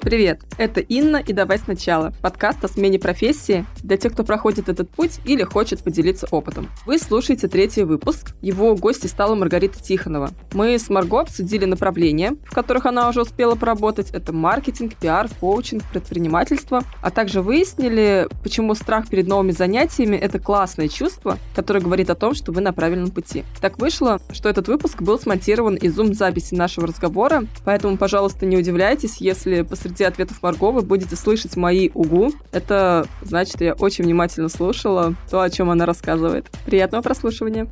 Привет, это Инна и «Давай сначала» – подкаст о смене профессии для тех, кто проходит этот путь или хочет поделиться опытом. Вы слушаете третий выпуск. Его гостью стала Маргарита Тихонова. Мы с Марго обсудили направления, в которых она уже успела поработать. Это маркетинг, пиар, коучинг, предпринимательство. А также выяснили, почему страх перед новыми занятиями – это классное чувство, которое говорит о том, что вы на правильном пути. Так вышло, что этот выпуск был смонтирован из зум-записи нашего разговора, поэтому, пожалуйста, не удивляйтесь, если посреди среди ответов Марго вы будете слышать мои угу. Это значит, я очень внимательно слушала то, о чем она рассказывает. Приятного прослушивания.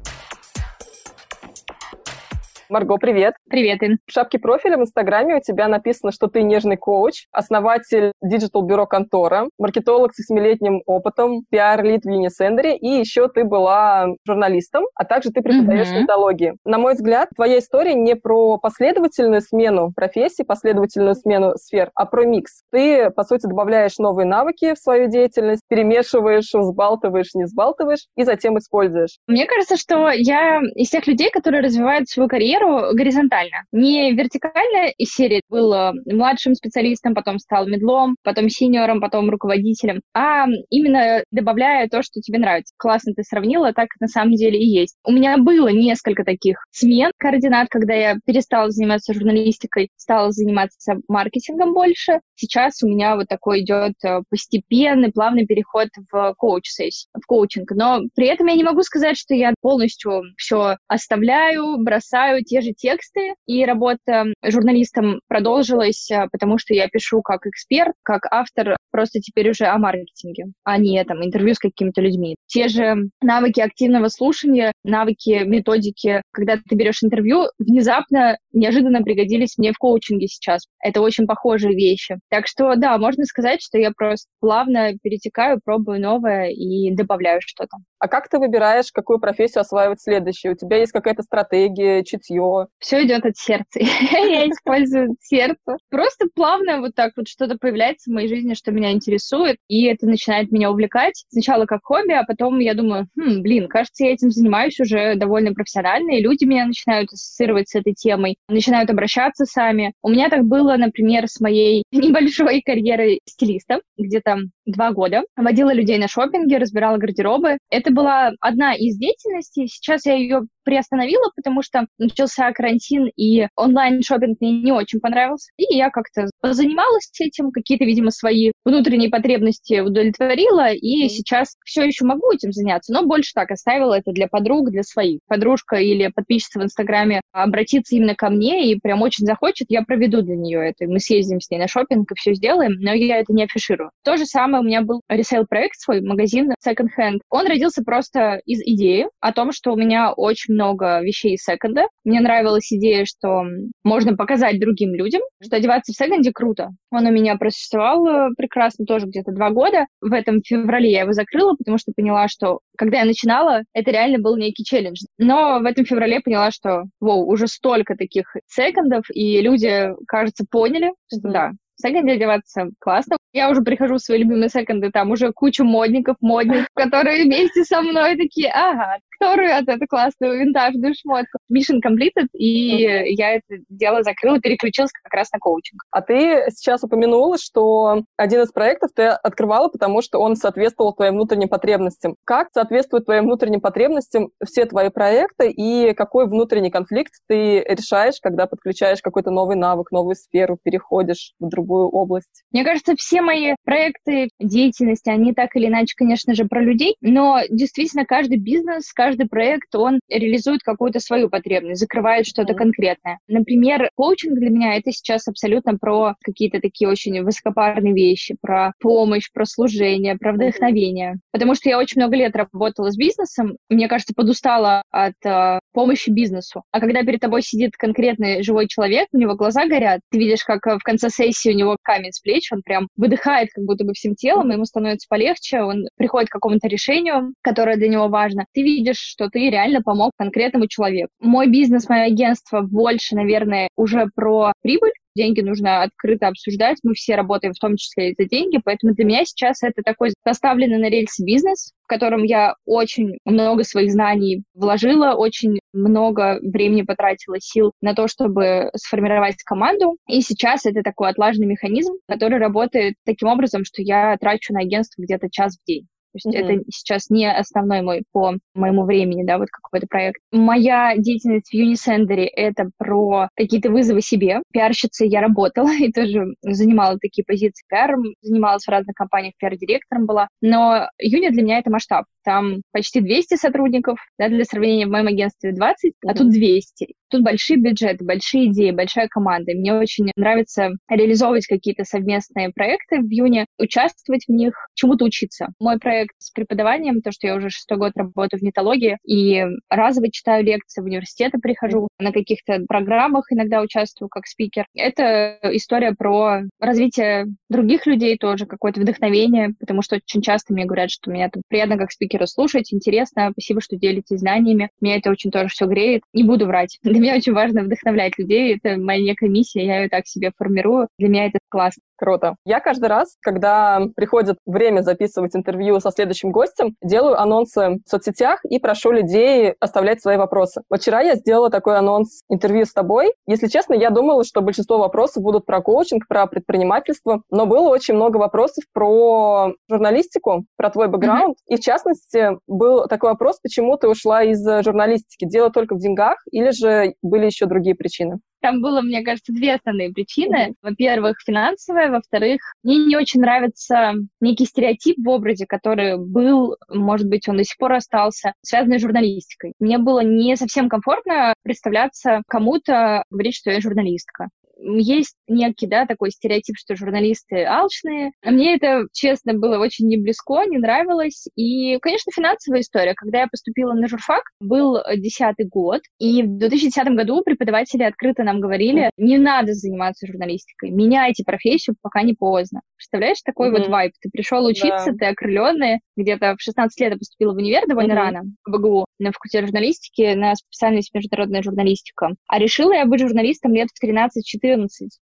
Марго, привет. Привет, Ин. В шапке профиля в Инстаграме у тебя написано, что ты нежный коуч, основатель digital-бюро «Контора», маркетолог с семилетним опытом, пиар-lead в Unisender, и еще ты была журналистом, а также ты преподаешь mm-hmm. методологии. На мой взгляд, твоя история не про последовательную смену профессий, последовательную смену сфер, а про микс. Ты, по сути, добавляешь новые навыки в свою деятельность, перемешиваешь, взбалтываешь, не взбалтываешь, и затем используешь. Мне кажется, что я из тех людей, которые развивают свою карьеру карьеру горизонтально. Не вертикально из серии был э, младшим специалистом, потом стал медлом, потом синьором, потом руководителем, а именно добавляя то, что тебе нравится. Классно ты сравнила, так на самом деле и есть. У меня было несколько таких смен координат, когда я перестала заниматься журналистикой, стала заниматься маркетингом больше. Сейчас у меня вот такой идет э, постепенный, плавный переход в коуч-сессию, в коучинг. Но при этом я не могу сказать, что я полностью все оставляю, бросаю, те же тексты, и работа журналистом продолжилась, э, потому что я пишу как эксперт, как автор, просто теперь уже о маркетинге, а не там интервью с какими-то людьми. Те же навыки активного слушания, навыки, методики, когда ты берешь интервью, внезапно, неожиданно пригодились мне в коучинге сейчас. Это очень похожие вещи. Так что, да, можно сказать, что я просто плавно перетекаю, пробую новое и добавляю что-то. А как ты выбираешь, какую профессию осваивать следующую? У тебя есть какая-то стратегия, чутье? Все идет от сердца. Я использую сердце. Просто плавно вот так вот что-то появляется в моей жизни, что меня интересует, и это начинает меня увлекать. Сначала как хобби, а потом я думаю, хм, блин, кажется, я этим занимаюсь уже довольно профессионально, и люди меня начинают ассоциировать с этой темой, начинают обращаться сами. У меня так было, например, с моей небольшой карьерой стилиста, где-то два года. Водила людей на шопинге, разбирала гардеробы. Это была одна из деятельностей. Сейчас я ее приостановила, потому что начался карантин, и онлайн-шопинг мне не очень понравился. И я как-то занималась этим, какие-то, видимо, свои внутренние потребности удовлетворила, и сейчас все еще могу этим заняться, но больше так оставила это для подруг, для своих. Подружка или подписчица в Инстаграме обратится именно ко мне и прям очень захочет, я проведу для нее это. Мы съездим с ней на шопинг и все сделаем, но я это не афиширую. То же самое у меня был ресейл-проект свой, магазин Second Hand. Он родился просто из идеи о том, что у меня очень много вещей из секонда. Мне нравилась идея, что можно показать другим людям, что одеваться в секонде круто. Он у меня просуществовал э, прекрасно тоже где-то два года. В этом феврале я его закрыла, потому что поняла, что когда я начинала, это реально был некий челлендж. Но в этом феврале поняла, что, воу, уже столько таких секондов, и люди, кажется, поняли, что да, в секонде одеваться классно. Я уже прихожу в свои любимые секонды, там уже куча модников, модниц, которые вместе со мной такие, ага, которую от эту классную винтажную шмотку. Mission completed, и mm-hmm. я это дело закрыла, переключилась как раз на коучинг. А ты сейчас упомянула, что один из проектов ты открывала, потому что он соответствовал твоим внутренним потребностям. Как соответствуют твоим внутренним потребностям все твои проекты, и какой внутренний конфликт ты решаешь, когда подключаешь какой-то новый навык, новую сферу, переходишь в другую область? Мне кажется, все мои проекты деятельности, они так или иначе, конечно же, про людей, но действительно каждый бизнес, каждый каждый проект, он реализует какую-то свою потребность, закрывает что-то конкретное. Например, коучинг для меня это сейчас абсолютно про какие-то такие очень высокопарные вещи, про помощь, про служение, про вдохновение. Потому что я очень много лет работала с бизнесом, мне кажется, подустала от э, помощи бизнесу. А когда перед тобой сидит конкретный живой человек, у него глаза горят, ты видишь, как в конце сессии у него камень с плеч, он прям выдыхает как будто бы всем телом, ему становится полегче, он приходит к какому-то решению, которое для него важно. Ты видишь видишь, что ты реально помог конкретному человеку. Мой бизнес, мое агентство больше, наверное, уже про прибыль, деньги нужно открыто обсуждать, мы все работаем в том числе и за деньги, поэтому для меня сейчас это такой поставленный на рельсы бизнес, в котором я очень много своих знаний вложила, очень много времени потратила, сил на то, чтобы сформировать команду. И сейчас это такой отлаженный механизм, который работает таким образом, что я трачу на агентство где-то час в день. То есть mm-hmm. это сейчас не основной мой по моему времени, да, вот какой-то проект. Моя деятельность в Unisender — это про какие-то вызовы себе. Пиарщицей я работала и тоже занимала такие позиции пиаром, занималась в разных компаниях, пиар-директором была. Но Юни для меня — это масштаб. Там почти 200 сотрудников, да, для сравнения в моем агентстве 20, mm-hmm. а тут 200. Тут большие бюджеты, большие идеи, большая команда. Мне очень нравится реализовывать какие-то совместные проекты в июне, участвовать в них, чему-то учиться. Мой проект с преподаванием, то, что я уже шестой год работаю в нетологии, и разово читаю лекции, в университеты прихожу, на каких-то программах иногда участвую как спикер. Это история про развитие других людей тоже, какое-то вдохновение, потому что очень часто мне говорят, что меня там приятно как спикера слушать, интересно, спасибо, что делитесь знаниями. Меня это очень тоже все греет. Не буду врать. Для меня очень важно вдохновлять людей. Это моя некая миссия, я ее так себе формирую. Для меня это классно. Круто. Я каждый раз, когда приходит время записывать интервью со следующим гостем, делаю анонсы в соцсетях и прошу людей оставлять свои вопросы. вчера я сделала такой анонс интервью с тобой. Если честно, я думала, что большинство вопросов будут про коучинг, про предпринимательство, но было очень много вопросов про журналистику, про твой бэкграунд. Mm-hmm. И в частности, был такой вопрос, почему ты ушла из журналистики? Дело только в деньгах или же были еще другие причины? Там было, мне кажется, две основные причины. Во-первых, финансовая, во-вторых, мне не очень нравится некий стереотип в образе, который был, может быть, он до сих пор остался, связанный с журналистикой. Мне было не совсем комфортно представляться кому-то, говорить, что я журналистка есть некий, да, такой стереотип, что журналисты алчные. А мне это, честно, было очень не близко, не нравилось. И, конечно, финансовая история. Когда я поступила на журфак, был десятый год, и в 2010 году преподаватели открыто нам говорили, не надо заниматься журналистикой, меняйте профессию, пока не поздно. Представляешь, такой mm-hmm. вот вайб. Ты пришел учиться, да. ты окрыленный, где-то в 16 лет я поступила в универ довольно mm-hmm. рано, в БГУ, на факультете журналистики, на специальность международная журналистика. А решила я быть журналистом лет в 13-14,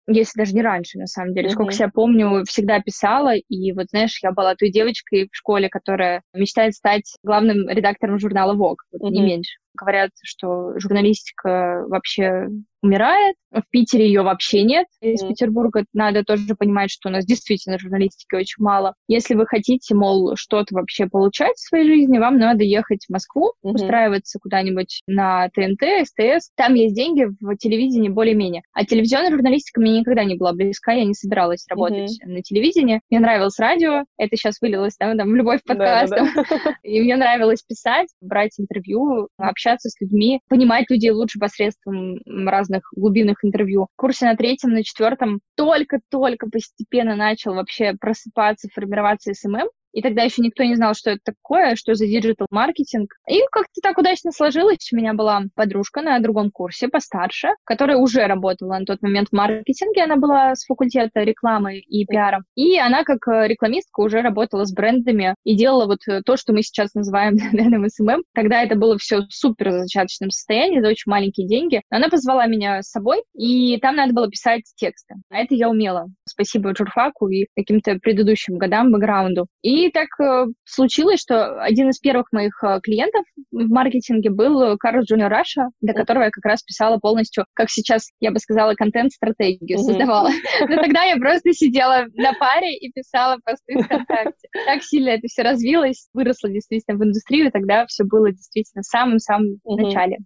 если даже не раньше, на самом деле. Mm-hmm. Сколько себя помню, всегда писала, и вот, знаешь, я была той девочкой в школе, которая мечтает стать главным редактором журнала Vogue, вот, mm-hmm. не меньше. Говорят, что журналистика вообще умирает. В Питере ее вообще нет. Из mm. Петербурга надо тоже понимать, что у нас действительно журналистики очень мало. Если вы хотите, мол, что-то вообще получать в своей жизни, вам надо ехать в Москву, mm-hmm. устраиваться куда-нибудь на ТНТ, СТС. Там есть деньги в телевидении более-менее. А телевизионная журналистика мне никогда не была близка, я не собиралась работать mm-hmm. на телевидении. Мне нравилось радио, это сейчас вылилось да, там, в любовь. Да, да, да. И мне нравилось писать, брать интервью, общаться с людьми, понимать людей лучше посредством разных глубинных интервью. В курсе на третьем, на четвертом только-только постепенно начал вообще просыпаться, формироваться SMM. И тогда еще никто не знал, что это такое, что за digital-маркетинг. И как-то так удачно сложилось. У меня была подружка на другом курсе, постарше, которая уже работала на тот момент в маркетинге. Она была с факультета рекламы и пиара. И она как э, рекламистка уже работала с брендами и делала вот э, то, что мы сейчас называем наверное, SMM. Тогда это было все супер зачаточном состоянии, за очень маленькие деньги. Она позвала меня с собой, и там надо было писать тексты. А это я умела. Спасибо журфаку и каким-то предыдущим годам, бэкграунду. И так э, случилось, что один из первых моих э, клиентов в маркетинге был Carl's Junior Russia, для которого я как раз писала полностью, как сейчас я бы сказала, контент-стратегию создавала. Но тогда я просто сидела на паре и писала посты ВКонтакте. Так сильно это все развилось, выросло действительно в индустрию, тогда все было действительно в самом-самом начале.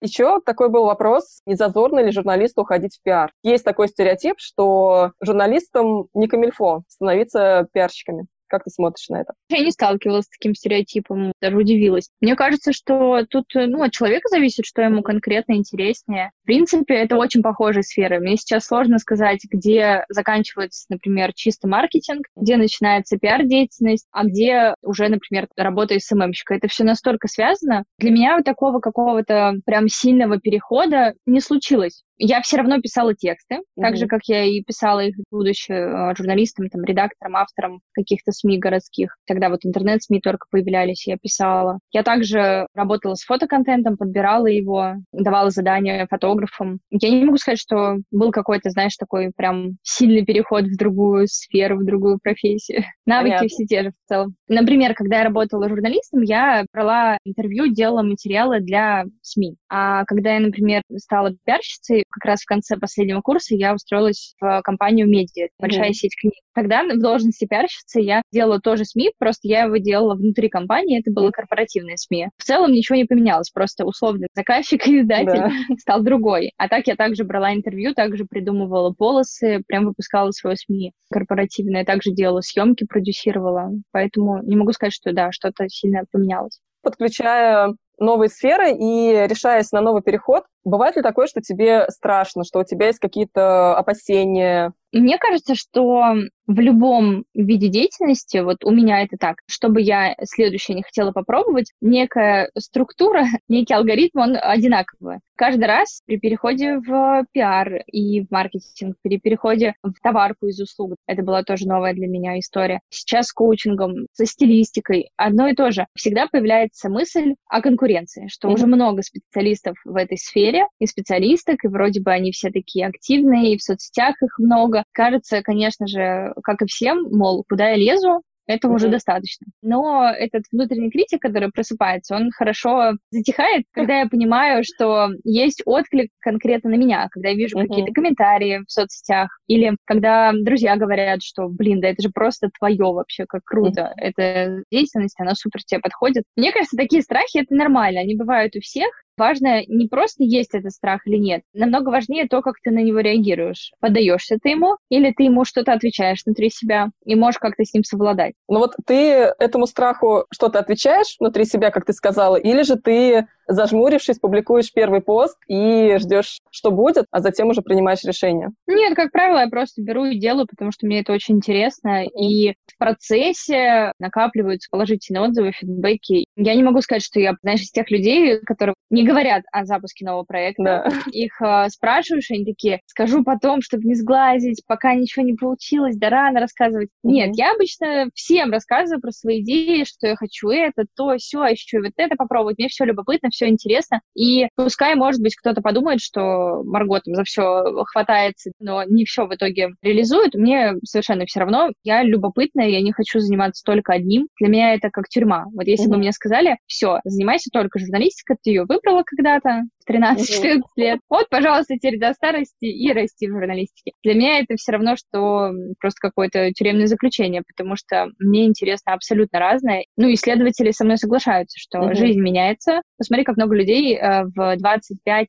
Еще такой был вопрос, не зазорно ли журналисту уходить в пиар. Есть такой стереотип, что журналистам не камильфо становиться пиарщиками. Как ты смотришь на это? Я не сталкивалась с таким стереотипом, даже удивилась. Мне кажется, что тут ну, от человека зависит, что ему конкретно интереснее. В принципе, это очень похожие сферы. Мне сейчас сложно сказать, где заканчивается, например, чисто маркетинг, где начинается пиар-деятельность, а где уже, например, работа СММщика. Это все настолько связано. Для меня вот такого какого-то прям сильного перехода не случилось. Я все равно писала тексты, mm-hmm. так же, как я и писала их, будучи э, журналистом, там, редактором, автором каких-то СМИ городских. Тогда вот интернет-СМИ только появлялись, я писала. Я также работала с фотоконтентом, подбирала его, давала задания фотографам. Я не могу сказать, что был какой-то, знаешь, такой прям сильный переход в другую сферу, в другую профессию. Навыки Понятно. все те же в целом. Например, когда я работала журналистом, я брала интервью, делала материалы для СМИ. А когда я, например, стала пиарщицей, как раз в конце последнего курса я устроилась в компанию «Медиа», большая mm-hmm. сеть книг. Тогда в должности пиарщицы я делала тоже СМИ, просто я его делала внутри компании, это было корпоративное СМИ. В целом ничего не поменялось, просто условно заказчик и издатель да. стал другой. А так я также брала интервью, также придумывала полосы, прям выпускала свое СМИ корпоративное, также делала съемки, продюсировала. Поэтому не могу сказать, что да, что-то сильно поменялось. Подключая новые сферы и решаясь на новый переход, бывает ли такое, что тебе страшно, что у тебя есть какие-то опасения, мне кажется, что в любом виде деятельности, вот у меня это так, чтобы я следующее не хотела попробовать, некая структура, некий алгоритм, он одинаковый. Каждый раз при переходе в пиар и в маркетинг, при переходе в товарку из услуг, это была тоже новая для меня история. Сейчас с коучингом, со стилистикой, одно и то же. Всегда появляется мысль о конкуренции, что mm-hmm. уже много специалистов в этой сфере, и специалисток, и вроде бы они все такие активные, и в соцсетях их много, Кажется, конечно же, как и всем, мол, куда я лезу, этого mm-hmm. уже достаточно. Но этот внутренний критик, который просыпается, он хорошо затихает, когда я понимаю, что есть отклик конкретно на меня, когда я вижу mm-hmm. какие-то комментарии в соцсетях, или когда друзья говорят, что, блин, да это же просто твое вообще, как круто, mm-hmm. эта деятельность, она супер тебе подходит. Мне кажется, такие страхи — это нормально, они бывают у всех, Важно не просто есть этот страх или нет, намного важнее то, как ты на него реагируешь. Поддаешься ты ему, или ты ему что-то отвечаешь внутри себя и можешь как-то с ним совладать. Ну вот ты этому страху что-то отвечаешь внутри себя, как ты сказала, или же ты зажмурившись, публикуешь первый пост и ждешь, что будет, а затем уже принимаешь решение? Нет, как правило, я просто беру и делаю, потому что мне это очень интересно. И в процессе накапливаются положительные отзывы, фидбэки. Я не могу сказать, что я, знаешь, из тех людей, которые не говорят о запуске нового проекта. Да. Их э, спрашиваешь, они такие, скажу потом, чтобы не сглазить, пока ничего не получилось, да рано рассказывать. Mm-hmm. Нет, я обычно всем рассказываю про свои идеи, что я хочу это, то, все, а еще и вот это попробовать. Мне все любопытно, все интересно. И пускай, может быть, кто-то подумает, что Марго там за все хватается, но не все в итоге реализует. Мне совершенно все равно. Я любопытная, я не хочу заниматься только одним. Для меня это как тюрьма. Вот если mm-hmm. бы мне сказали, все, занимайся только журналистикой, ты ее выбрала когда-то, 13-14 лет. Вот, пожалуйста, теперь до старости и расти в журналистике. Для меня это все равно, что просто какое-то тюремное заключение, потому что мне интересно абсолютно разное. Ну, исследователи со мной соглашаются, что mm-hmm. жизнь меняется. Посмотри, как много людей э, в 25-30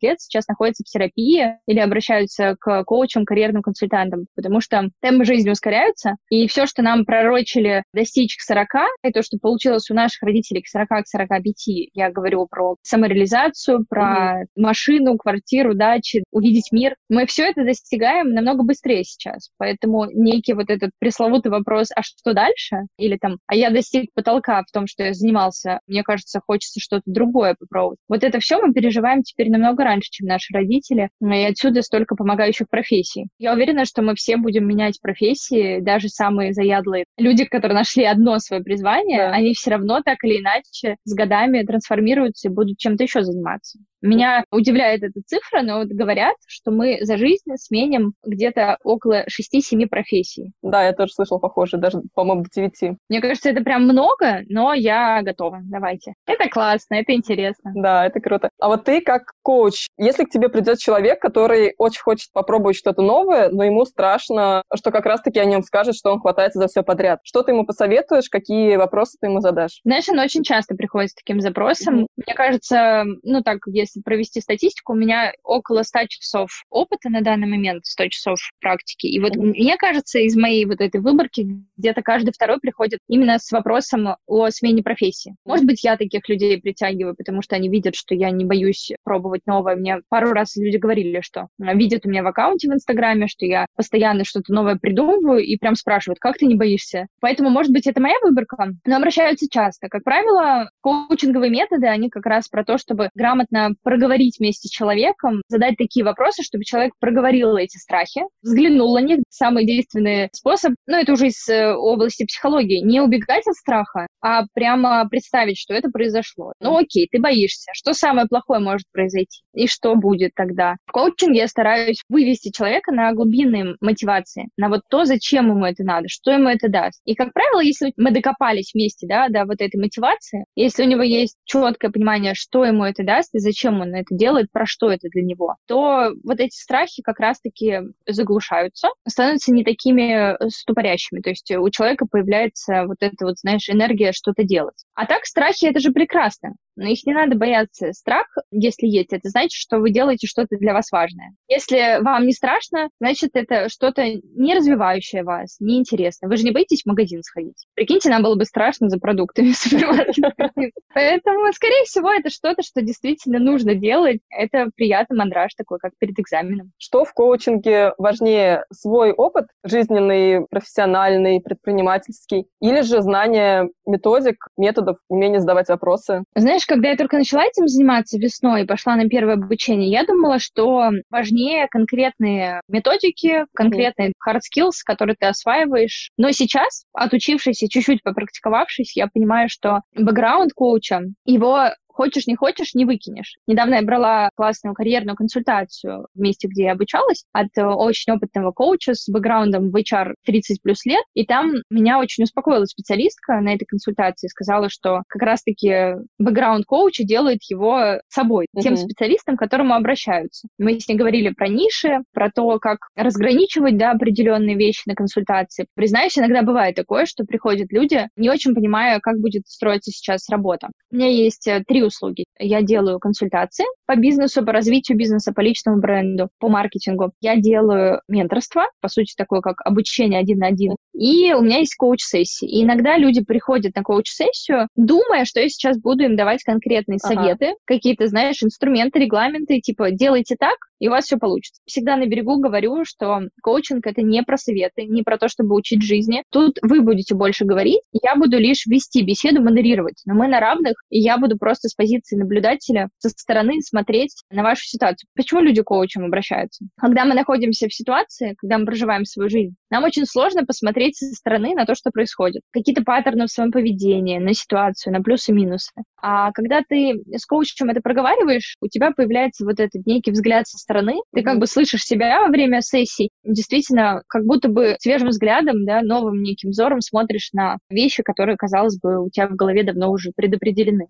лет сейчас находятся в терапии или обращаются к коучам, карьерным консультантам, потому что темпы жизни ускоряются, и все, что нам пророчили достичь к 40, и то, что получилось у наших родителей к 40, к 45, я говорю про самореализацию, про про mm-hmm. машину, квартиру, дачи, увидеть мир. Мы все это достигаем намного быстрее сейчас. Поэтому некий вот этот пресловутый вопрос, а что дальше? Или там, а я достиг потолка в том, что я занимался, мне кажется, хочется что-то другое попробовать. Вот это все мы переживаем теперь намного раньше, чем наши родители. И отсюда столько помогающих профессий. Я уверена, что мы все будем менять профессии, даже самые заядлые. Люди, которые нашли одно свое призвание, да. они все равно так или иначе с годами трансформируются и будут чем-то еще заниматься. Меня удивляет эта цифра, но вот говорят, что мы за жизнь сменим где-то около 6-7 профессий. Да, я тоже слышала похоже, даже, по-моему, до 9. Мне кажется, это прям много, но я готова. Давайте. Это классно, это интересно. Да, это круто. А вот ты как коуч, если к тебе придет человек, который очень хочет попробовать что-то новое, но ему страшно, что как раз-таки о нем скажет, что он хватается за все подряд. Что ты ему посоветуешь, какие вопросы ты ему задашь? Знаешь, он очень часто приходит с таким запросом. Mm-hmm. Мне кажется, ну так, если если провести статистику, у меня около 100 часов опыта на данный момент, 100 часов практики. И вот мне кажется, из моей вот этой выборки где-то каждый второй приходит именно с вопросом о смене профессии. Может быть, я таких людей притягиваю, потому что они видят, что я не боюсь пробовать новое. Мне пару раз люди говорили, что видят у меня в аккаунте в Инстаграме, что я постоянно что-то новое придумываю и прям спрашивают, как ты не боишься? Поэтому, может быть, это моя выборка, но обращаются часто. Как правило, Коучинговые методы, они как раз про то, чтобы грамотно проговорить вместе с человеком, задать такие вопросы, чтобы человек проговорил эти страхи, взглянул на них. Самый действенный способ, ну, это уже из э, области психологии, не убегать от страха, а прямо представить, что это произошло. Ну, окей, ты боишься. Что самое плохое может произойти? И что будет тогда? В коучинге я стараюсь вывести человека на глубинные мотивации, на вот то, зачем ему это надо, что ему это даст. И, как правило, если мы докопались вместе, да, до вот этой мотивации, если у него есть четкое понимание, что ему это даст и зачем он это делает, про что это для него, то вот эти страхи как раз-таки заглушаются, становятся не такими э, ступорящими. То есть у человека появляется вот эта вот, знаешь, энергия что-то делать. А так страхи — это же прекрасно но их не надо бояться. Страх, если есть, это значит, что вы делаете что-то для вас важное. Если вам не страшно, значит, это что-то не развивающее вас, неинтересно. Вы же не боитесь в магазин сходить. Прикиньте, нам было бы страшно за продуктами. Поэтому, скорее всего, это что-то, что действительно нужно делать. Это приятный мандраж такой, как перед экзаменом. Что в коучинге важнее? Свой опыт жизненный, профессиональный, предпринимательский? Или же знание методик, методов, умение задавать вопросы? Знаешь, когда я только начала этим заниматься весной и пошла на первое обучение, я думала, что важнее конкретные методики, конкретные hard skills, которые ты осваиваешь. Но сейчас, отучившись и чуть-чуть попрактиковавшись, я понимаю, что бэкграунд коуча, его хочешь, не хочешь, не выкинешь. Недавно я брала классную карьерную консультацию в месте, где я обучалась, от э, очень опытного коуча с бэкграундом в HR 30 плюс лет, и там меня очень успокоила специалистка на этой консультации, сказала, что как раз-таки бэкграунд коуча делает его собой, uh-huh. тем специалистом, к которому обращаются. Мы с ней говорили про ниши, про то, как разграничивать да, определенные вещи на консультации. Признаюсь, иногда бывает такое, что приходят люди, не очень понимая, как будет строиться сейчас работа. У меня есть э, три услуги. Я делаю консультации по бизнесу, по развитию бизнеса, по личному бренду, по маркетингу. Я делаю менторство, по сути, такое как обучение один на один. И у меня есть коуч-сессии. И иногда люди приходят на коуч-сессию, думая, что я сейчас буду им давать конкретные ага. советы, какие-то, знаешь, инструменты, регламенты, типа, делайте так, и у вас все получится. Всегда на берегу говорю, что коучинг — это не про советы, не про то, чтобы учить жизни. Тут вы будете больше говорить, я буду лишь вести беседу, модерировать. Но мы на равных, и я буду просто с позиции наблюдателя со стороны смотреть на вашу ситуацию. Почему люди к коучам обращаются? Когда мы находимся в ситуации, когда мы проживаем свою жизнь, нам очень сложно посмотреть со стороны на то, что происходит. Какие-то паттерны в своем поведении, на ситуацию, на плюсы-минусы. А когда ты с коучем это проговариваешь, у тебя появляется вот этот некий взгляд со стороны. Ты как бы слышишь себя во время сессий, действительно, как будто бы свежим взглядом, да, новым неким взором смотришь на вещи, которые, казалось бы, у тебя в голове давно уже предопределены.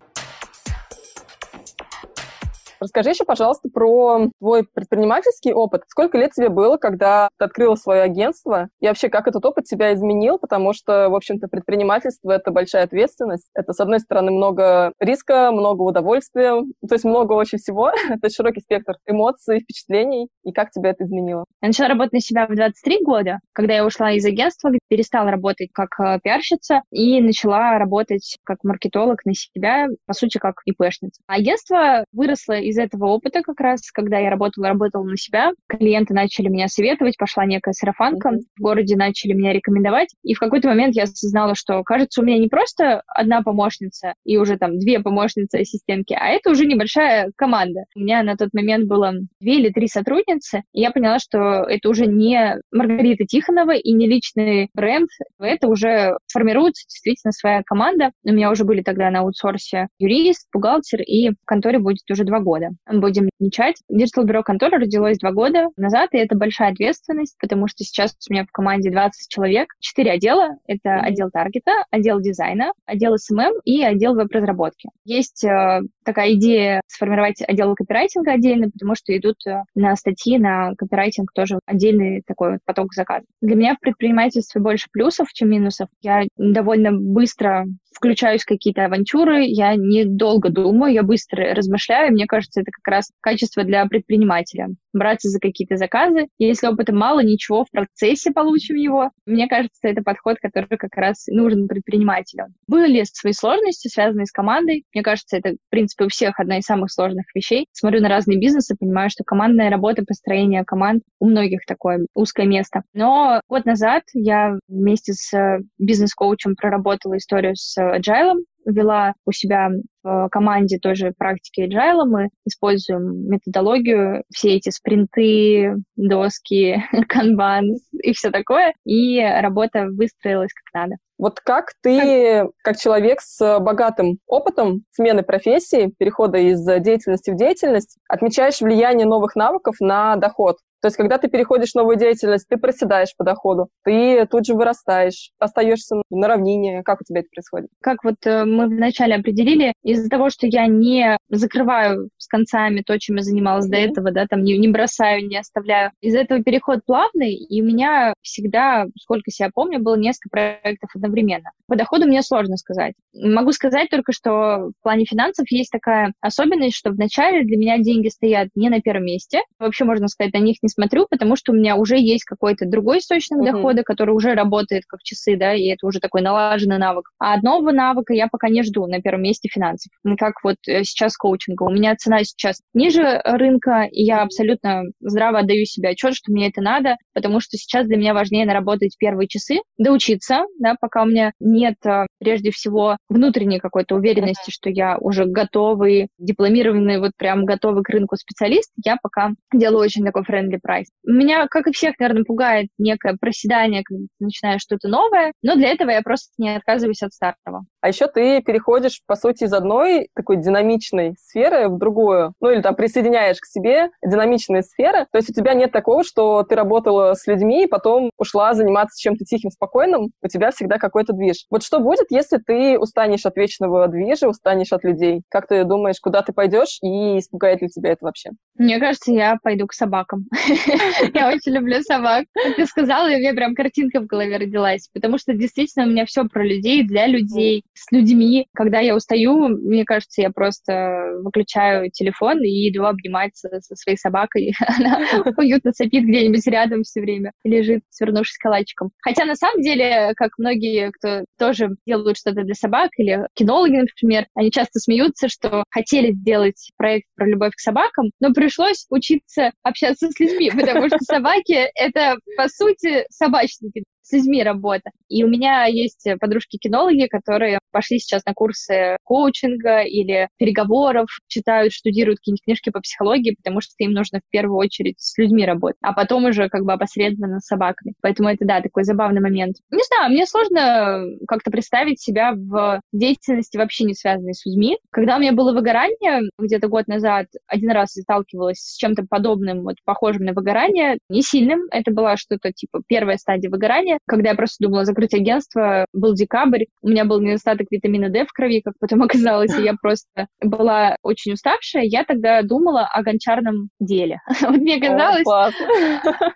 Расскажи еще, пожалуйста, про твой предпринимательский опыт. Сколько лет тебе было, когда ты открыла свое агентство? И вообще, как этот опыт тебя изменил? Потому что, в общем-то, предпринимательство — это большая ответственность. Это, с одной стороны, много риска, много удовольствия, то есть много очень всего. это широкий спектр эмоций, впечатлений. И как тебя это изменило? Я начала работать на себя в 23 года, когда я ушла из агентства, перестала работать как э, пиарщица и начала работать как маркетолог на себя, по сути, как ИПшница. Агентство выросло из этого опыта как раз, когда я работала, работала на себя, клиенты начали меня советовать, пошла некая сарафанка, mm-hmm. в городе начали меня рекомендовать, и в какой-то момент я осознала, что, кажется, у меня не просто одна помощница и уже там две помощницы-ассистентки, а это уже небольшая команда. У меня на тот момент было две или три сотрудницы, и я поняла, что это уже не Маргарита Тихонова и не личный бренд, это уже формируется действительно своя команда. У меня уже были тогда на аутсорсе юрист, бухгалтер, и в конторе будет уже два года года. Будем отмечать. Digital бюро контора родилось два года назад, и это большая ответственность, потому что сейчас у меня в команде 20 человек, 4 отдела. Это mm-hmm. отдел таргета, отдел дизайна, отдел SMM и отдел веб-разработки. Есть э, такая идея сформировать отдел копирайтинга отдельно, потому что идут э, на статьи, на копирайтинг тоже отдельный такой вот поток заказов. Для меня в предпринимательстве больше плюсов, чем минусов. Я довольно быстро включаюсь в какие-то авантюры, я недолго думаю, я быстро размышляю. Мне кажется, это как раз качество для предпринимателя. Браться за какие-то заказы. Если опыта мало, ничего, в процессе получим его. Мне кажется, это подход, который как раз нужен предпринимателю. Были свои сложности, связанные с командой. Мне кажется, это, в принципе, у всех одна из самых сложных вещей. Смотрю на разные бизнесы, понимаю, что командная работа, построение команд у многих такое узкое место. Но год назад я вместе с бизнес-коучем проработала историю с agile, вела у себя в команде тоже практики agile. Мы используем методологию, все эти спринты, доски, канбан и все такое. И работа выстроилась как надо. Вот как ты, как человек с богатым опытом смены профессии, перехода из деятельности в деятельность, отмечаешь влияние новых навыков на доход? То есть, когда ты переходишь в новую деятельность, ты проседаешь по доходу, ты тут же вырастаешь, остаешься на равнине. Как у тебя это происходит? Как вот э, мы вначале определили, из-за того, что я не закрываю с концами то, чем я занималась mm-hmm. до этого, да, там не, не бросаю, не оставляю, из-за этого переход плавный, и у меня всегда, сколько себя помню, было несколько проектов одновременно. По доходу мне сложно сказать. Могу сказать только, что в плане финансов есть такая особенность, что вначале для меня деньги стоят не на первом месте. Вообще, можно сказать, на них не смотрю, потому что у меня уже есть какой-то другой источник mm-hmm. дохода, который уже работает как часы, да, и это уже такой налаженный навык. А одного навыка я пока не жду на первом месте финансов. Как вот э, сейчас коучинга. У меня цена сейчас ниже рынка, и я абсолютно здраво отдаю себе отчет, что мне это надо, потому что сейчас для меня важнее наработать первые часы, доучиться, да, пока у меня нет, э, прежде всего, внутренней какой-то уверенности, что я уже готовый, дипломированный, вот прям готовый к рынку специалист, я пока делаю очень такой friendly прайс. Меня, как и всех, наверное, пугает некое проседание, когда ты начинаешь что-то новое, но для этого я просто не отказываюсь от старого. А еще ты переходишь, по сути, из одной такой динамичной сферы в другую, ну или там присоединяешь к себе динамичные сферы. То есть у тебя нет такого, что ты работала с людьми, и потом ушла заниматься чем-то тихим, спокойным, у тебя всегда какой-то движ. Вот что будет, если ты устанешь от вечного движа, устанешь от людей? Как ты думаешь, куда ты пойдешь и испугает ли тебя это вообще? Мне кажется, я пойду к собакам. Я очень люблю собак. Ты сказала, у меня прям картинка в голове родилась, потому что действительно у меня все про людей, для людей, с людьми. Когда я устаю, мне кажется, я просто выключаю телефон и иду обниматься со своей собакой. Она уютно сопит где-нибудь рядом все время, лежит, свернувшись калачиком. Хотя на самом деле, как многие, кто тоже делают что-то для собак, или кинологи, например, они часто смеются, что хотели сделать проект про любовь к собакам, но пришлось учиться общаться с людьми, потому что собаки — это, по сути, собачники с людьми работа. И у меня есть подружки-кинологи, которые пошли сейчас на курсы коучинга или переговоров, читают, штудируют какие-нибудь книжки по психологии, потому что им нужно в первую очередь с людьми работать, а потом уже как бы опосредованно с собаками. Поэтому это, да, такой забавный момент. Не знаю, мне сложно как-то представить себя в деятельности вообще не связанной с людьми. Когда у меня было выгорание, где-то год назад, один раз сталкивалась с чем-то подобным, вот похожим на выгорание, не сильным, это была что-то типа первая стадия выгорания, когда я просто думала закрыть агентство, был декабрь, у меня был недостаток витамина D в крови, как потом оказалось, и я просто была очень уставшая, я тогда думала о гончарном деле. Вот мне казалось,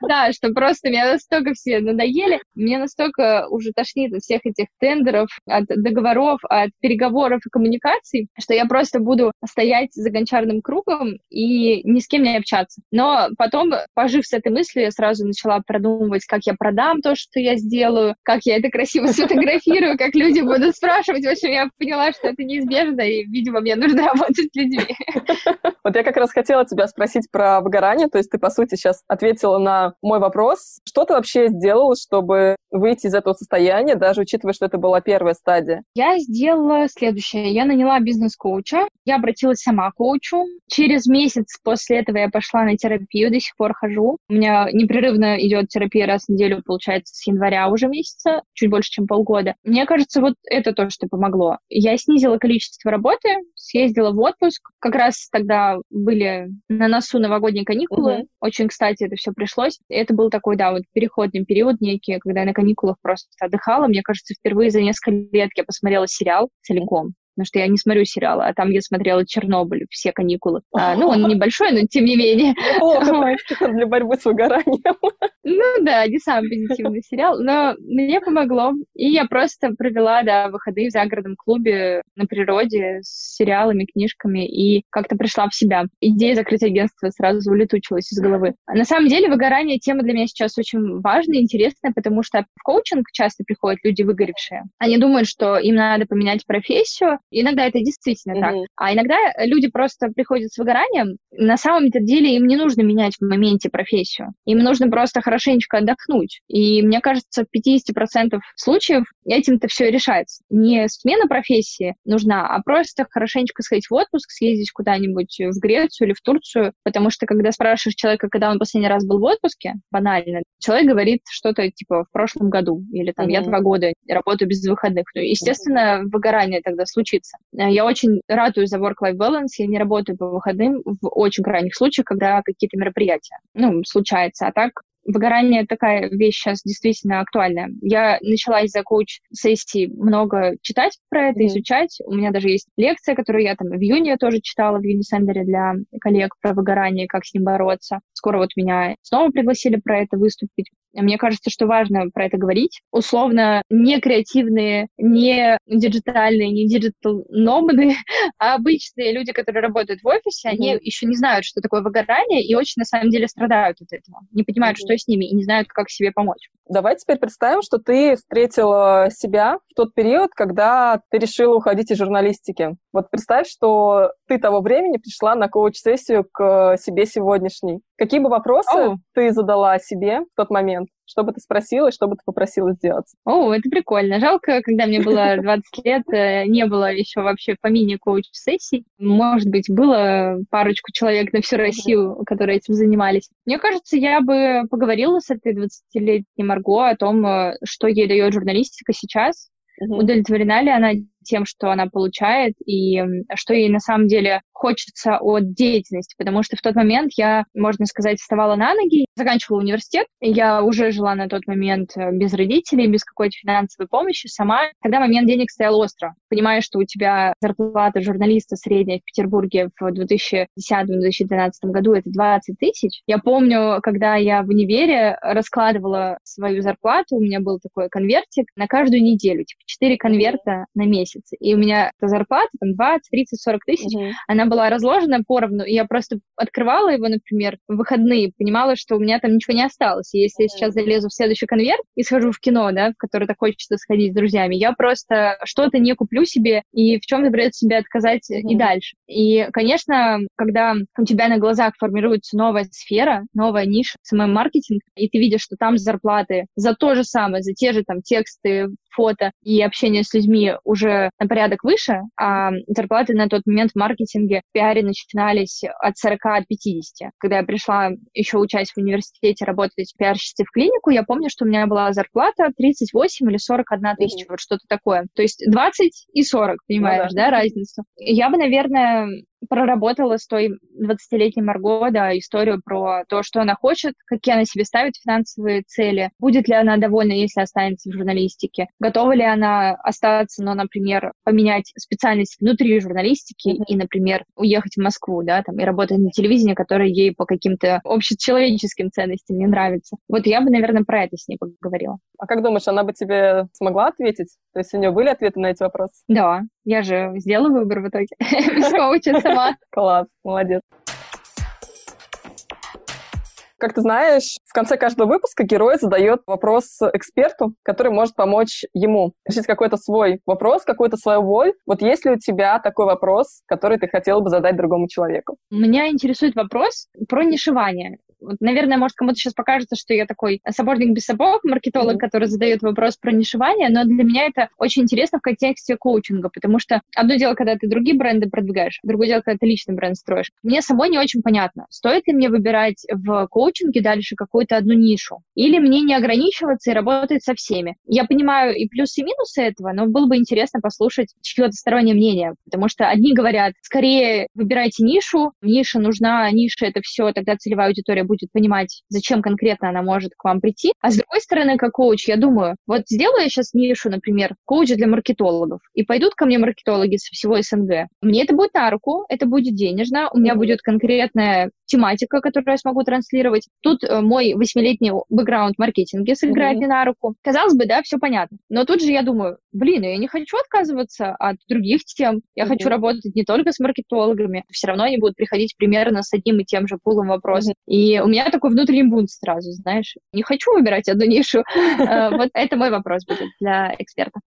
да, что просто меня настолько все надоели, мне настолько уже тошнит от всех этих тендеров, от договоров, от переговоров и коммуникаций, что я просто буду стоять за гончарным кругом и ни с кем не общаться. Но потом, пожив с этой мыслью, я сразу начала продумывать, как я продам то, что я сделаю, как я это красиво сфотографирую, как люди будут спрашивать. В общем, я поняла, что это неизбежно, и, видимо, мне нужно работать с людьми. Вот я как раз хотела тебя спросить про выгорание, то есть ты, по сути, сейчас ответила на мой вопрос. Что ты вообще сделала, чтобы выйти из этого состояния, даже учитывая, что это была первая стадия? Я сделала следующее. Я наняла бизнес-коуча, я обратилась сама к коучу. Через месяц после этого я пошла на терапию, до сих пор хожу. У меня непрерывно идет терапия раз в неделю, получается, с января уже месяца, чуть больше, чем полгода. Мне кажется, вот это то, что помогло. Я снизила количество работы, съездила в отпуск. Как раз тогда были на носу новогодние каникулы. Mm-hmm. Очень, кстати, это все пришлось. Это был такой, да, вот переходный период некий, когда я на каникулах просто отдыхала. Мне кажется, впервые за несколько лет я посмотрела сериал целиком потому что я не смотрю сериалы, а там я смотрела «Чернобыль» все каникулы. А, ну, он небольшой, но тем не менее. для борьбы с выгоранием. Ну да, не самый позитивный сериал, но мне помогло. И я просто провела, да, выходы в загородном клубе на природе с сериалами, книжками и как-то пришла в себя. Идея закрыть агентство сразу улетучилась из головы. На самом деле выгорание тема для меня сейчас очень важная интересная, потому что в коучинг часто приходят люди выгоревшие. Они думают, что им надо поменять профессию, Иногда это действительно mm-hmm. так. А иногда люди просто приходят с выгоранием, на самом-то деле им не нужно менять в моменте профессию. Им нужно просто хорошенечко отдохнуть. И мне кажется, в 50% случаев этим-то все решается. Не смена профессии нужна, а просто хорошенечко сходить в отпуск, съездить куда-нибудь в Грецию или в Турцию, потому что когда спрашиваешь человека, когда он последний раз был в отпуске, банально, человек говорит что-то типа в прошлом году, или там mm-hmm. я два года работаю без выходных. Ну, естественно, выгорание тогда случится. Я очень радуюсь за work-life balance, я не работаю по выходным в очень крайних случаях, когда какие-то мероприятия, ну, случается. А так выгорание такая вещь сейчас действительно актуальная. Я начала из-за коуч-сессий много читать про это, mm-hmm. изучать. У меня даже есть лекция, которую я там в июне тоже читала в Юнисендере для коллег про выгорание, как с ним бороться. Скоро вот меня снова пригласили про это выступить. Мне кажется, что важно про это говорить. Условно, не креативные, не диджитальные, не digital номады, а обычные люди, которые работают в офисе, mm-hmm. они еще не знают, что такое выгорание, и очень на самом деле страдают от этого. Не понимают, mm-hmm. что с ними, и не знают, как себе помочь. Давай теперь представим, что ты встретила себя в тот период, когда ты решила уходить из журналистики. Вот представь, что ты того времени пришла на коуч-сессию к себе сегодняшней. Какие бы вопросы oh. ты задала себе в тот момент? Что бы ты спросила и что бы ты попросила сделать? О, это прикольно. Жалко, когда мне было 20 лет, э, не было еще вообще по мини коуч-сессий. Может быть, было парочку человек на всю Россию, которые этим занимались. Мне кажется, я бы поговорила с этой 20-летней Марго о том, э, что ей дает журналистика сейчас. Удовлетворена ли она тем, что она получает, и что ей на самом деле хочется от деятельности, потому что в тот момент я, можно сказать, вставала на ноги, заканчивала университет, я уже жила на тот момент э, без родителей, без какой-то финансовой помощи сама. Когда момент денег стоял остро, понимаешь, что у тебя зарплата журналиста средняя в Петербурге в 2010-2012 году это 20 тысяч. Я помню, когда я в универе раскладывала свою зарплату, у меня был такой конвертик на каждую неделю, типа 4 конверта на месяц месяц. И у меня эта зарплата, там, 20, 30, 40 тысяч, mm-hmm. она была разложена поровну, и я просто открывала его, например, в выходные, понимала, что у меня там ничего не осталось. И если mm-hmm. я сейчас залезу в следующий конверт и схожу в кино, да, в который так хочется сходить с друзьями, я просто что-то не куплю себе и в чем-то придется себе отказать mm-hmm. и дальше. И, конечно, когда у тебя на глазах формируется новая сфера, новая ниша, SMM-маркетинг, и ты видишь, что там зарплаты за то же самое, за те же там тексты, фото и общение с людьми уже на порядок выше, а зарплаты на тот момент в маркетинге, в пиаре начинались от 40 от 50. Когда я пришла еще учась в университете работать пиарщицей в клинику, я помню, что у меня была зарплата 38 или 41 тысяча, mm-hmm. вот что-то такое. То есть 20 и 40, понимаешь, ну, да. да, разницу. Я бы, наверное, проработала с той 20-летней Марго, да, историю про то, что она хочет, какие она себе ставит финансовые цели, будет ли она довольна, если останется в журналистике, готова ли она остаться, но, например, поменять специальность внутри журналистики mm-hmm. и, например, уехать в Москву, да, там, и работать на телевидении, которое ей по каким-то общечеловеческим ценностям не нравится. Вот я бы, наверное, про это с ней поговорила. А как думаешь, она бы тебе смогла ответить? То есть у нее были ответы на эти вопросы? Да, я же сделала выбор в итоге. Без коуча сама. Класс, молодец. Как ты знаешь, в конце каждого выпуска герой задает вопрос эксперту, который может помочь ему решить какой-то свой вопрос, какую-то свою боль. Вот есть ли у тебя такой вопрос, который ты хотела бы задать другому человеку? Меня интересует вопрос про нишевание. Вот, наверное, может, кому-то сейчас покажется, что я такой сапожник без сапог, маркетолог, mm-hmm. который задает вопрос про нишевание, но для меня это очень интересно в контексте коучинга, потому что одно дело, когда ты другие бренды продвигаешь, другое дело, когда ты личный бренд строишь. Мне самой не очень понятно, стоит ли мне выбирать в коучинге дальше какую-то одну нишу, или мне не ограничиваться и работать со всеми. Я понимаю и плюсы, и минусы этого, но было бы интересно послушать чье-то стороннее мнение, потому что одни говорят, скорее выбирайте нишу, ниша нужна, ниша это все, тогда целевая аудитория будет будет понимать, зачем конкретно она может к вам прийти. А с другой стороны, как коуч, я думаю, вот сделаю я сейчас нишу, например, коуч для маркетологов, и пойдут ко мне маркетологи со всего СНГ. Мне это будет на руку, это будет денежно, у меня будет конкретная тематика, которую я смогу транслировать. Тут э, мой восьмилетний бэкграунд в маркетинге сыграет mm-hmm. мне на руку. Казалось бы, да, все понятно. Но тут же я думаю, блин, я не хочу отказываться от других тем. Я mm-hmm. хочу работать не только с маркетологами. Все равно они будут приходить примерно с одним и тем же пулом вопросов. Mm-hmm. И у меня такой внутренний бунт сразу, знаешь. Не хочу выбирать одну нишу. Э, вот это мой вопрос будет для эксперта.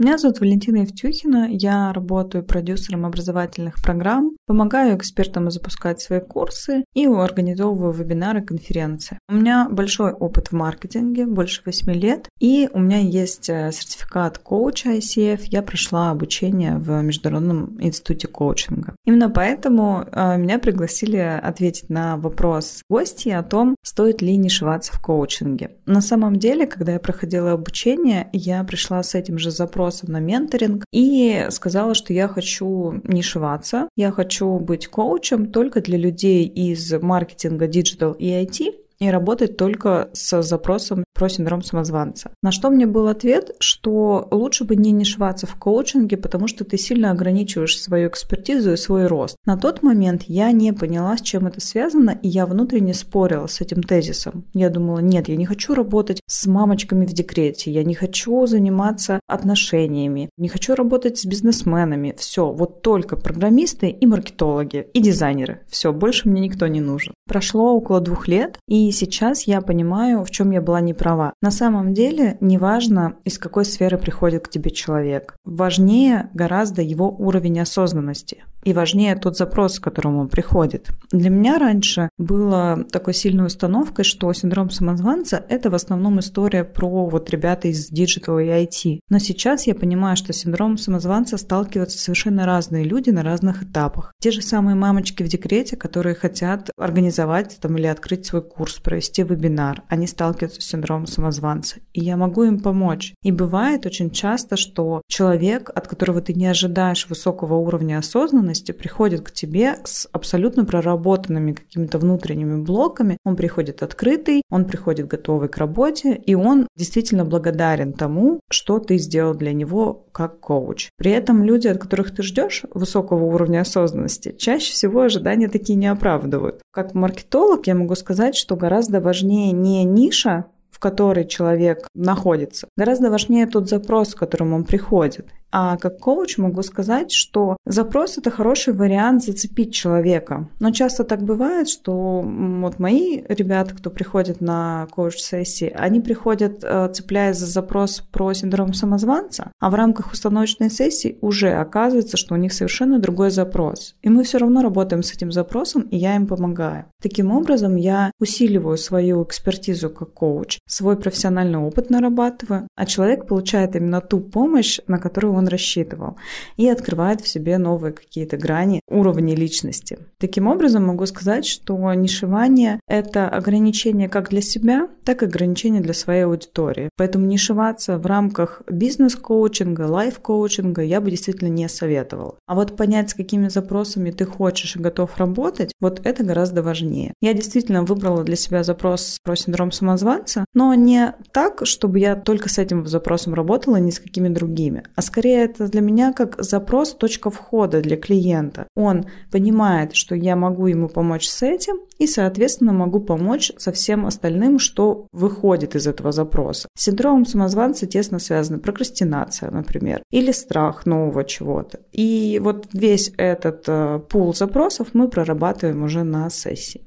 Меня зовут Валентина Евтюхина, я работаю продюсером образовательных программ, помогаю экспертам запускать свои курсы и организовываю вебинары, конференции. У меня большой опыт в маркетинге, больше 8 лет, и у меня есть э, сертификат коуча ICF, я прошла обучение в Международном институте коучинга. Именно поэтому э, меня пригласили ответить на вопрос гостей о том, стоит ли нишеваться в коучинге. На самом деле, когда я проходила обучение, я пришла с этим же запросом на менторинг и сказала, что я хочу нишеваться, я хочу быть коучем только для людей из маркетинга, digital и IT, и работать только с запросом про синдром самозванца. На что мне был ответ, что лучше бы не нишеваться в коучинге, потому что ты сильно ограничиваешь свою экспертизу и свой рост. На тот момент я не поняла, с чем это связано, и я внутренне спорила с этим тезисом. Я думала, нет, я не хочу работать с мамочками в декрете, я не хочу заниматься отношениями, не хочу работать с бизнесменами. Все, вот только программисты и маркетологи, и дизайнеры. Все, больше мне никто не нужен. Прошло около двух лет, и и сейчас я понимаю, в чем я была не права. На самом деле, неважно, из какой сферы приходит к тебе человек. Важнее гораздо его уровень осознанности и важнее тот запрос, к которому он приходит. Для меня раньше было такой сильной установкой, что синдром самозванца – это в основном история про вот ребята из digital и IT. Но сейчас я понимаю, что синдром самозванца сталкиваются совершенно разные люди на разных этапах. Те же самые мамочки в декрете, которые хотят организовать там, или открыть свой курс, провести вебинар, они сталкиваются с синдромом самозванца. И я могу им помочь. И бывает очень часто, что человек, от которого ты не ожидаешь высокого уровня осознанности, приходит к тебе с абсолютно проработанными какими-то внутренними блоками. Он приходит открытый, он приходит готовый к работе, и он действительно благодарен тому, что ты сделал для него как коуч. При этом люди, от которых ты ждешь высокого уровня осознанности, чаще всего ожидания такие не оправдывают. Как маркетолог я могу сказать, что гораздо важнее не ниша, в которой человек находится. Гораздо важнее тот запрос, к которому он приходит. А как коуч могу сказать, что запрос это хороший вариант зацепить человека. Но часто так бывает, что вот мои ребята, кто приходит на коуч-сессии, они приходят, э, цепляясь за запрос про синдром самозванца, а в рамках установочной сессии уже оказывается, что у них совершенно другой запрос. И мы все равно работаем с этим запросом, и я им помогаю. Таким образом, я усиливаю свою экспертизу как коуч, свой профессиональный опыт нарабатываю, а человек получает именно ту помощь, на которую рассчитывал, и открывает в себе новые какие-то грани уровней личности. Таким образом, могу сказать, что нишевание — это ограничение как для себя, так и ограничение для своей аудитории. Поэтому нишеваться в рамках бизнес-коучинга, лайф-коучинга я бы действительно не советовала. А вот понять, с какими запросами ты хочешь и готов работать, вот это гораздо важнее. Я действительно выбрала для себя запрос про синдром самозванца, но не так, чтобы я только с этим запросом работала, ни с какими другими, а скорее скорее это для меня как запрос, точка входа для клиента. Он понимает, что я могу ему помочь с этим, и, соответственно, могу помочь со всем остальным, что выходит из этого запроса. С синдромом самозванца тесно связана прокрастинация, например, или страх нового чего-то. И вот весь этот э, пул запросов мы прорабатываем уже на сессии.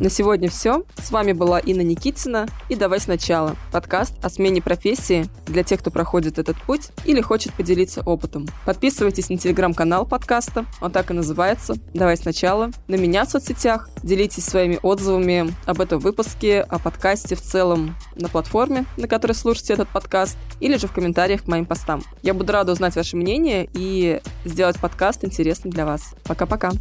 На сегодня все. С вами была Инна Никитина и «Давай сначала» – подкаст о смене профессии для тех, кто проходит этот путь или хочет поделиться опытом. Подписывайтесь на телеграм-канал подкаста, он так и называется «Давай сначала», на меня в соцсетях, делитесь своими отзывами об этом выпуске, о подкасте в целом на платформе, на которой слушаете этот подкаст, или же в комментариях к моим постам. Я буду рада узнать ваше мнение и сделать подкаст интересным для вас. Пока-пока!